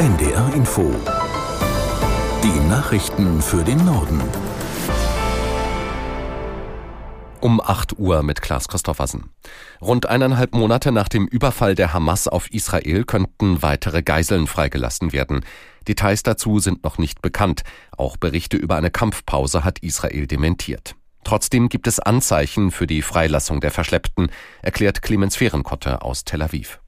NDR Info. Die Nachrichten für den Norden. Um 8 Uhr mit Klaas Christoffersen. Rund eineinhalb Monate nach dem Überfall der Hamas auf Israel könnten weitere Geiseln freigelassen werden. Details dazu sind noch nicht bekannt. Auch Berichte über eine Kampfpause hat Israel dementiert. Trotzdem gibt es Anzeichen für die Freilassung der Verschleppten, erklärt Clemens Fehrenkotte aus Tel Aviv.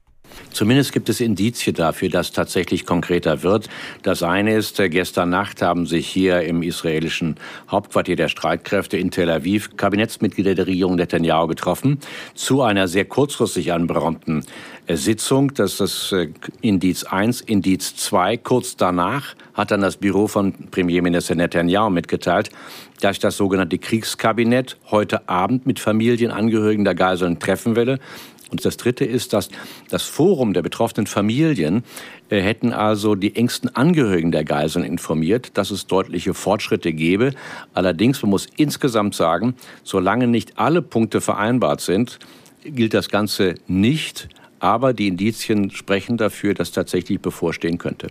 Zumindest gibt es Indizien dafür, dass tatsächlich konkreter wird. Das eine ist, äh, gestern Nacht haben sich hier im israelischen Hauptquartier der Streitkräfte in Tel Aviv Kabinettsmitglieder der Regierung Netanyahu getroffen zu einer sehr kurzfristig anberaumten äh, Sitzung. Das ist das äh, Indiz 1. Indiz 2. Kurz danach hat dann das Büro von Premierminister Netanyahu mitgeteilt, dass das sogenannte Kriegskabinett heute Abend mit Familienangehörigen der Geiseln treffen werde. Und das Dritte ist, dass das Forum der betroffenen Familien äh, hätten also die engsten Angehörigen der Geiseln informiert, dass es deutliche Fortschritte gebe. Allerdings, man muss insgesamt sagen, solange nicht alle Punkte vereinbart sind, gilt das Ganze nicht. Aber die Indizien sprechen dafür, dass tatsächlich bevorstehen könnte.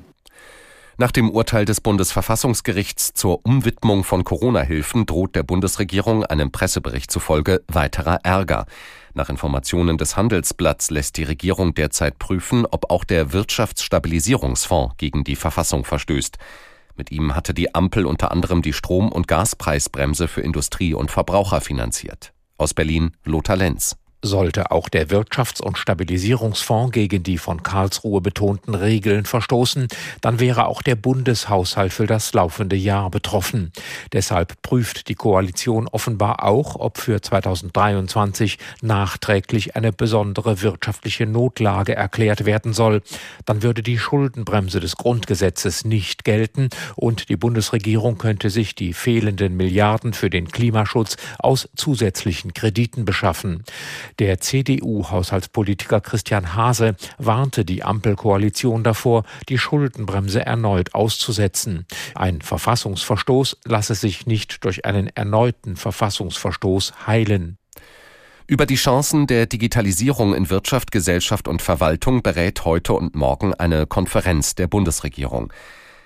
Nach dem Urteil des Bundesverfassungsgerichts zur Umwidmung von Corona-Hilfen droht der Bundesregierung einem Pressebericht zufolge weiterer Ärger. Nach Informationen des Handelsblatts lässt die Regierung derzeit prüfen, ob auch der Wirtschaftsstabilisierungsfonds gegen die Verfassung verstößt. Mit ihm hatte die Ampel unter anderem die Strom- und Gaspreisbremse für Industrie und Verbraucher finanziert. Aus Berlin Lothar Lenz. Sollte auch der Wirtschafts- und Stabilisierungsfonds gegen die von Karlsruhe betonten Regeln verstoßen, dann wäre auch der Bundeshaushalt für das laufende Jahr betroffen. Deshalb prüft die Koalition offenbar auch, ob für 2023 nachträglich eine besondere wirtschaftliche Notlage erklärt werden soll. Dann würde die Schuldenbremse des Grundgesetzes nicht gelten und die Bundesregierung könnte sich die fehlenden Milliarden für den Klimaschutz aus zusätzlichen Krediten beschaffen. Der CDU-Haushaltspolitiker Christian Hase warnte die Ampelkoalition davor, die Schuldenbremse erneut auszusetzen. Ein Verfassungsverstoß lasse sich nicht durch einen erneuten Verfassungsverstoß heilen. Über die Chancen der Digitalisierung in Wirtschaft, Gesellschaft und Verwaltung berät heute und morgen eine Konferenz der Bundesregierung.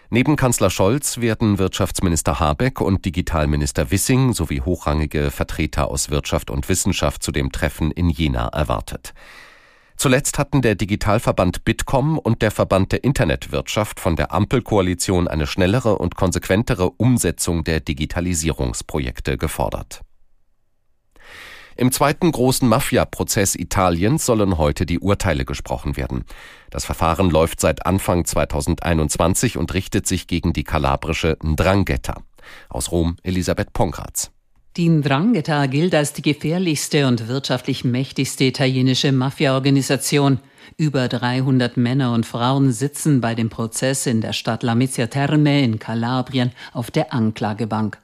Neben Kanzler Scholz werden Wirtschaftsminister Habeck und Digitalminister Wissing sowie hochrangige Vertreter aus Wirtschaft und Wissenschaft zu dem Treffen in Jena erwartet. Zuletzt hatten der Digitalverband Bitkom und der Verband der Internetwirtschaft von der Ampelkoalition eine schnellere und konsequentere Umsetzung der Digitalisierungsprojekte gefordert. Im zweiten großen Mafia-Prozess Italiens sollen heute die Urteile gesprochen werden. Das Verfahren läuft seit Anfang 2021 und richtet sich gegen die kalabrische Ndrangheta. Aus Rom Elisabeth Pongratz. Die Ndrangheta gilt als die gefährlichste und wirtschaftlich mächtigste italienische Mafia-Organisation. Über 300 Männer und Frauen sitzen bei dem Prozess in der Stadt Lamezia Terme in Kalabrien auf der Anklagebank.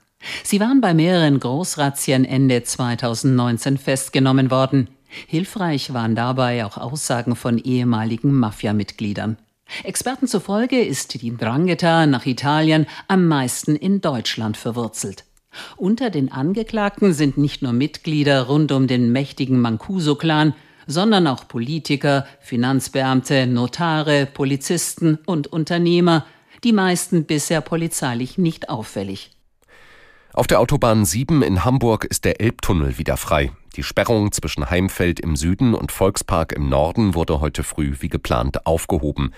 Sie waren bei mehreren Großrazzien Ende 2019 festgenommen worden. Hilfreich waren dabei auch Aussagen von ehemaligen Mafia-Mitgliedern. Experten zufolge ist die Drangheta nach Italien am meisten in Deutschland verwurzelt. Unter den Angeklagten sind nicht nur Mitglieder rund um den mächtigen Mancuso-Clan, sondern auch Politiker, Finanzbeamte, Notare, Polizisten und Unternehmer, die meisten bisher polizeilich nicht auffällig. Auf der Autobahn 7 in Hamburg ist der Elbtunnel wieder frei. Die Sperrung zwischen Heimfeld im Süden und Volkspark im Norden wurde heute früh wie geplant aufgehoben.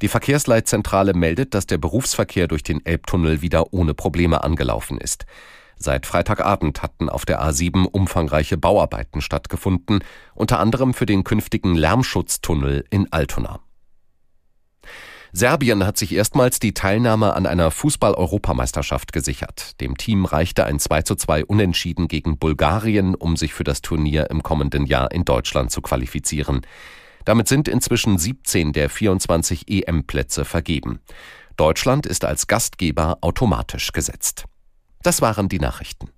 Die Verkehrsleitzentrale meldet, dass der Berufsverkehr durch den Elbtunnel wieder ohne Probleme angelaufen ist. Seit Freitagabend hatten auf der A7 umfangreiche Bauarbeiten stattgefunden, unter anderem für den künftigen Lärmschutztunnel in Altona. Serbien hat sich erstmals die Teilnahme an einer Fußball-Europameisterschaft gesichert. Dem Team reichte ein 2 zu 2 Unentschieden gegen Bulgarien, um sich für das Turnier im kommenden Jahr in Deutschland zu qualifizieren. Damit sind inzwischen 17 der 24 EM-Plätze vergeben. Deutschland ist als Gastgeber automatisch gesetzt. Das waren die Nachrichten.